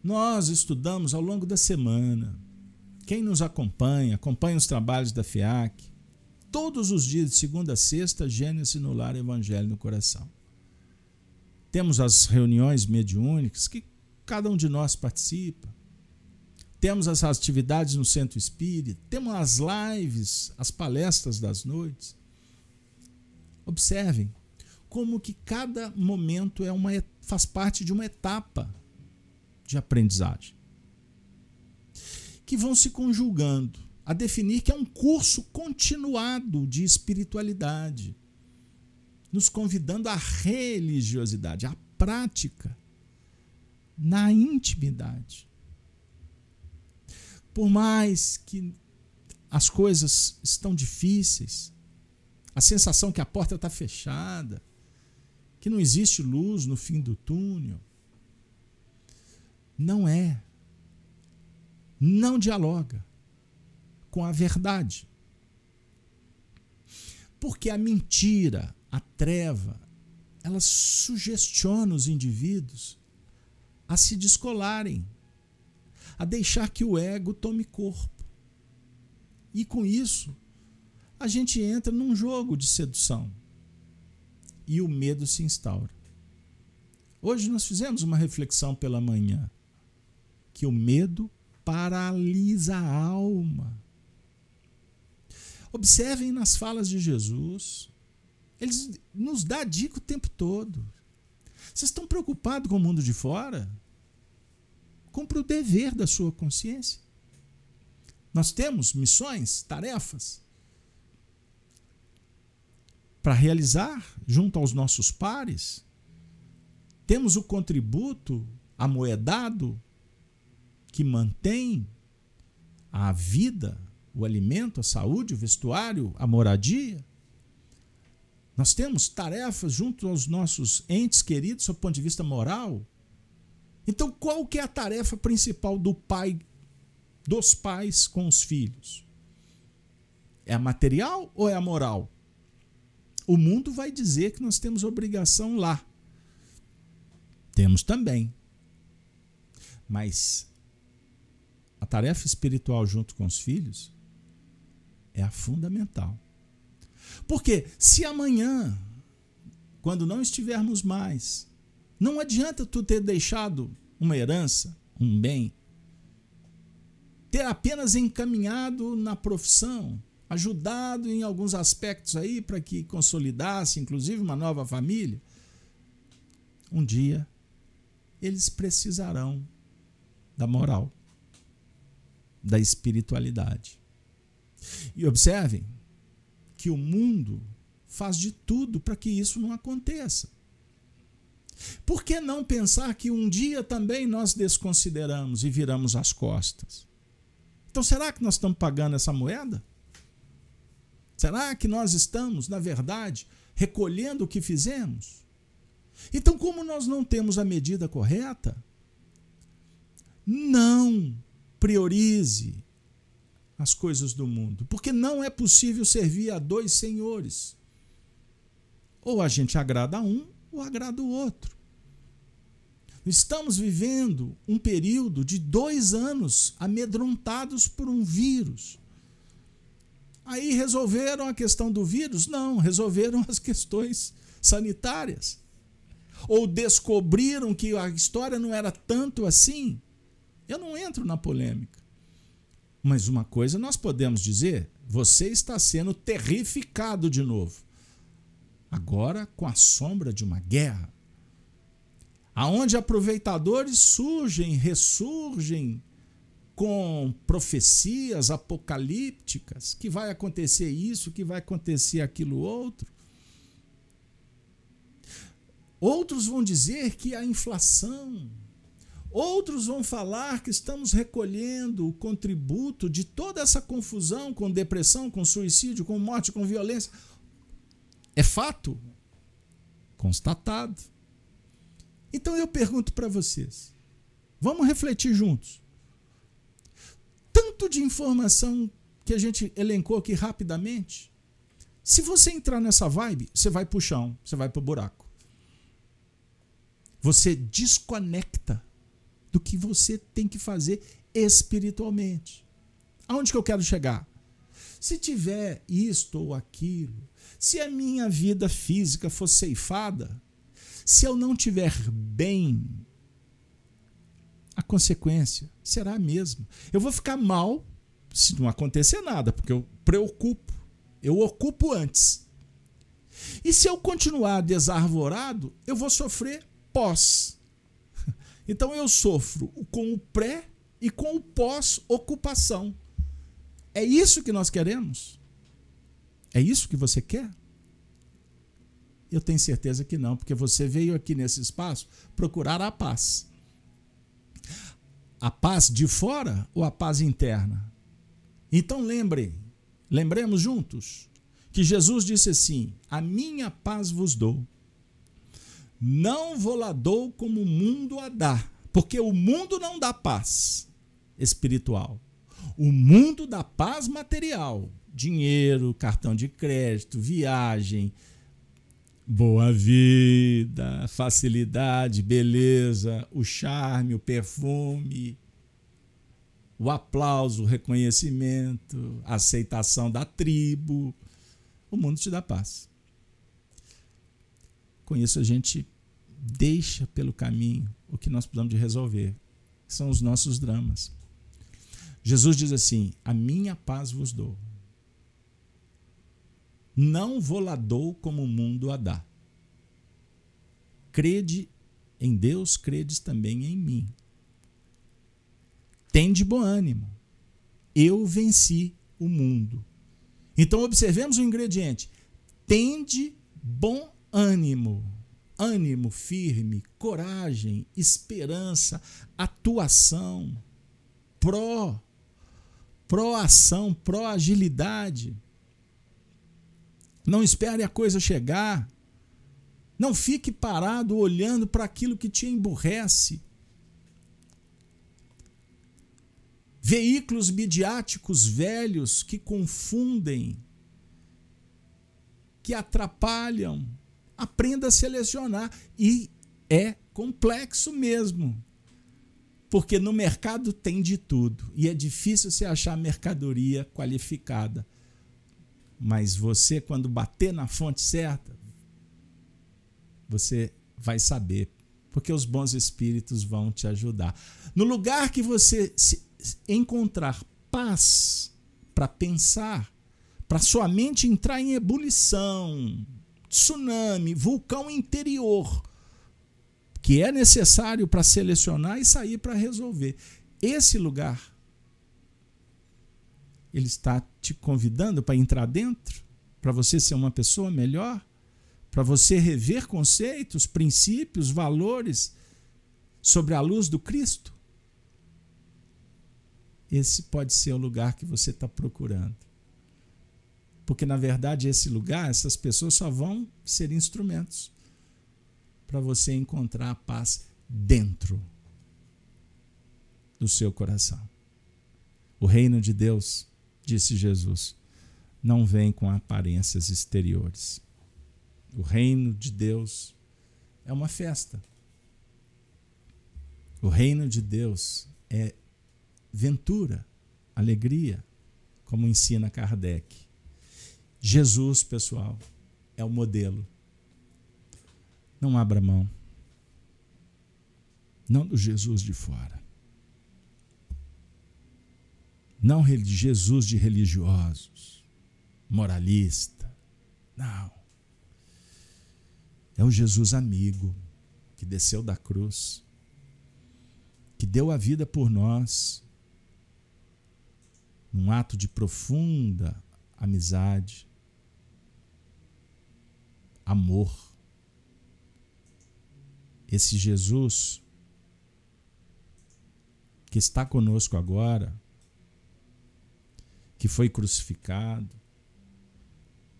Nós estudamos ao longo da semana. Quem nos acompanha, acompanha os trabalhos da FIAC, todos os dias, de segunda a sexta, Gênesis no Lar, Evangelho no Coração. Temos as reuniões mediúnicas que cada um de nós participa. Temos as atividades no Centro Espírita, temos as lives, as palestras das noites. Observem como que cada momento é uma, faz parte de uma etapa de aprendizagem. Que vão se conjugando a definir que é um curso continuado de espiritualidade nos convidando à religiosidade, à prática, na intimidade. Por mais que as coisas estão difíceis, a sensação que a porta está fechada, que não existe luz no fim do túnel, não é. Não dialoga com a verdade. Porque a mentira, a treva, ela sugestiona os indivíduos a se descolarem, a deixar que o ego tome corpo. E com isso, a gente entra num jogo de sedução e o medo se instaura. Hoje nós fizemos uma reflexão pela manhã que o medo paralisa a alma. Observem nas falas de Jesus ele nos dá dica o tempo todo. Vocês estão preocupados com o mundo de fora? Cumpra o dever da sua consciência. Nós temos missões, tarefas para realizar junto aos nossos pares. Temos o contributo amoedado que mantém a vida, o alimento, a saúde, o vestuário, a moradia. Nós temos tarefas junto aos nossos entes queridos, do ponto de vista moral. Então, qual que é a tarefa principal do pai, dos pais com os filhos? É a material ou é a moral? O mundo vai dizer que nós temos obrigação lá. Temos também. Mas a tarefa espiritual junto com os filhos é a fundamental. Porque se amanhã, quando não estivermos mais, não adianta tu ter deixado uma herança, um bem, ter apenas encaminhado na profissão, ajudado em alguns aspectos aí para que consolidasse, inclusive, uma nova família. Um dia eles precisarão da moral, da espiritualidade. E observem, que o mundo faz de tudo para que isso não aconteça. Por que não pensar que um dia também nós desconsideramos e viramos as costas? Então, será que nós estamos pagando essa moeda? Será que nós estamos, na verdade, recolhendo o que fizemos? Então, como nós não temos a medida correta, não priorize as coisas do mundo, porque não é possível servir a dois senhores. Ou a gente agrada a um ou agrada o outro. Estamos vivendo um período de dois anos amedrontados por um vírus. Aí resolveram a questão do vírus? Não, resolveram as questões sanitárias. Ou descobriram que a história não era tanto assim? Eu não entro na polêmica. Mas uma coisa nós podemos dizer: você está sendo terrificado de novo. Agora com a sombra de uma guerra. Aonde aproveitadores surgem, ressurgem com profecias apocalípticas que vai acontecer isso, que vai acontecer aquilo outro. Outros vão dizer que a inflação, outros vão falar que estamos recolhendo o contributo de toda essa confusão com depressão, com suicídio, com morte, com violência. É fato constatado. Então eu pergunto para vocês, vamos refletir juntos. Tanto de informação que a gente elencou aqui rapidamente. Se você entrar nessa vibe, você vai para o chão, você vai para o buraco você desconecta do que você tem que fazer espiritualmente. Aonde que eu quero chegar? Se tiver isto ou aquilo, se a minha vida física for ceifada, se eu não tiver bem, a consequência será a mesma. Eu vou ficar mal se não acontecer nada, porque eu preocupo, eu ocupo antes. E se eu continuar desarvorado, eu vou sofrer pós. Então eu sofro com o pré e com o pós-ocupação. É isso que nós queremos? É isso que você quer? Eu tenho certeza que não, porque você veio aqui nesse espaço procurar a paz. A paz de fora ou a paz interna? Então lembre, lembremos juntos que Jesus disse assim: A minha paz vos dou não vou lá dou como o mundo a dá, porque o mundo não dá paz espiritual. O mundo dá paz material, dinheiro, cartão de crédito, viagem, boa vida, facilidade, beleza, o charme, o perfume, o aplauso, o reconhecimento, a aceitação da tribo. O mundo te dá paz. Com isso a gente deixa pelo caminho o que nós precisamos de resolver, são os nossos dramas. Jesus diz assim: A minha paz vos dou. Não vou lá dou como o mundo a dá. Crede em Deus, credes também em mim. Tende bom ânimo. Eu venci o mundo. Então observemos o ingrediente. Tende bom ânimo ânimo firme, coragem, esperança, atuação, pró, pró-ação, pró-agilidade. Não espere a coisa chegar. Não fique parado olhando para aquilo que te emburrece. Veículos midiáticos velhos que confundem, que atrapalham, aprenda a selecionar. E é complexo mesmo. Porque no mercado tem de tudo e é difícil você achar mercadoria qualificada. Mas você, quando bater na fonte certa, você vai saber, porque os bons espíritos vão te ajudar. No lugar que você encontrar paz para pensar, para sua mente entrar em ebulição, tsunami, vulcão interior, que é necessário para selecionar e sair para resolver. Esse lugar, ele está te convidando para entrar dentro, para você ser uma pessoa melhor, para você rever conceitos, princípios, valores sobre a luz do Cristo. Esse pode ser o lugar que você está procurando. Porque, na verdade, esse lugar, essas pessoas só vão ser instrumentos para você encontrar a paz dentro do seu coração. O reino de Deus, disse Jesus, não vem com aparências exteriores. O reino de Deus é uma festa. O reino de Deus é ventura, alegria, como ensina Kardec. Jesus, pessoal, é o modelo. Não abra mão. Não do Jesus de fora. Não Jesus de religiosos, moralista. Não. É o Jesus amigo que desceu da cruz, que deu a vida por nós, num ato de profunda amizade, amor. Esse Jesus que está conosco agora, que foi crucificado,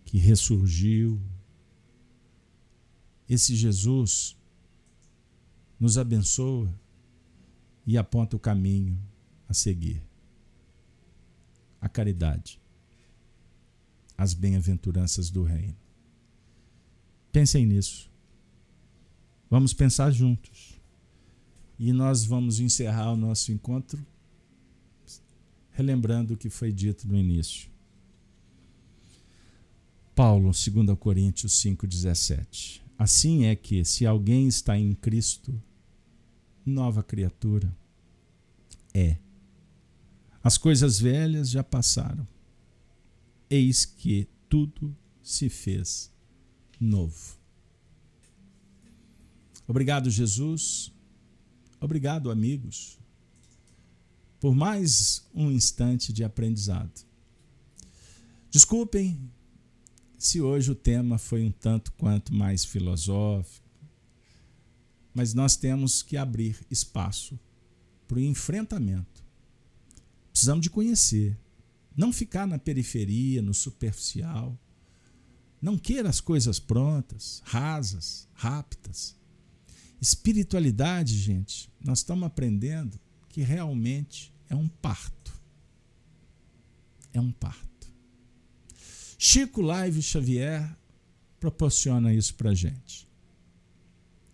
que ressurgiu. Esse Jesus nos abençoa e aponta o caminho a seguir. A caridade, as bem-aventuranças do Reino. Pensem nisso. Vamos pensar juntos. E nós vamos encerrar o nosso encontro relembrando o que foi dito no início. Paulo, 2 Coríntios 5,17. Assim é que, se alguém está em Cristo, nova criatura é. As coisas velhas já passaram. Eis que tudo se fez novo. Obrigado, Jesus. Obrigado, amigos por mais um instante de aprendizado. Desculpem se hoje o tema foi um tanto quanto mais filosófico, mas nós temos que abrir espaço para o enfrentamento. Precisamos de conhecer, não ficar na periferia, no superficial. Não queira as coisas prontas, rasas, rápidas. Espiritualidade, gente, nós estamos aprendendo que realmente é um parto. É um parto. Chico Live Xavier proporciona isso para gente.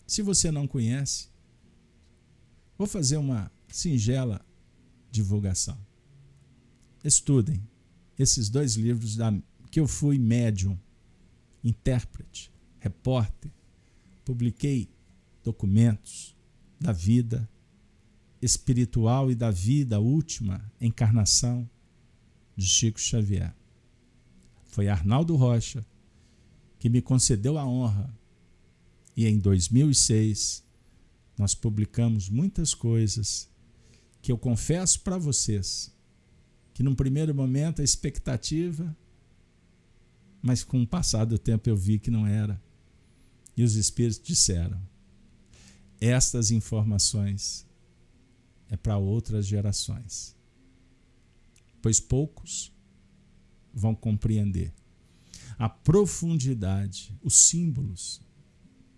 Se você não conhece, vou fazer uma singela divulgação. Estudem esses dois livros da, que eu fui médium, intérprete, repórter, publiquei documentos da vida espiritual e da vida última encarnação de Chico Xavier. Foi Arnaldo Rocha que me concedeu a honra e em 2006 nós publicamos muitas coisas que eu confesso para vocês que num primeiro momento a expectativa, mas com o passar do tempo eu vi que não era. E os espíritos disseram: estas informações é para outras gerações. Pois poucos vão compreender a profundidade, os símbolos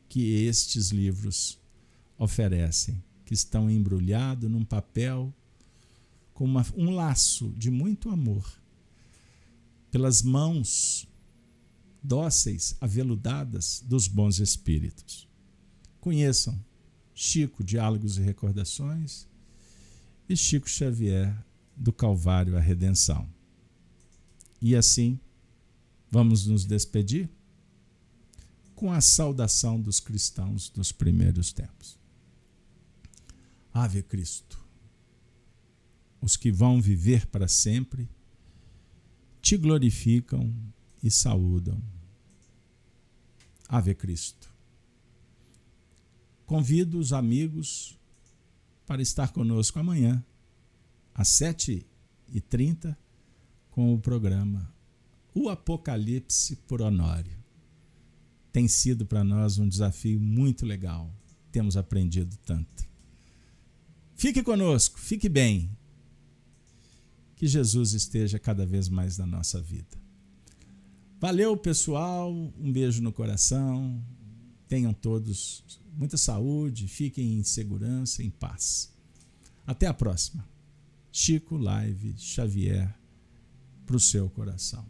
que estes livros oferecem, que estão embrulhados num papel com uma, um laço de muito amor, pelas mãos dóceis, aveludadas dos bons espíritos. Conheçam Chico, Diálogos e Recordações, e Chico Xavier, do Calvário à Redenção. E assim, vamos nos despedir com a saudação dos cristãos dos primeiros tempos. Ave Cristo, os que vão viver para sempre, te glorificam e saúdam. Ave Cristo. Convido os amigos para estar conosco amanhã, às 7h30, com o programa O Apocalipse por Honório. Tem sido para nós um desafio muito legal. Temos aprendido tanto. Fique conosco, fique bem. Que Jesus esteja cada vez mais na nossa vida. Valeu, pessoal. Um beijo no coração. Tenham todos muita saúde, fiquem em segurança, em paz. Até a próxima. Chico Live Xavier para o seu coração.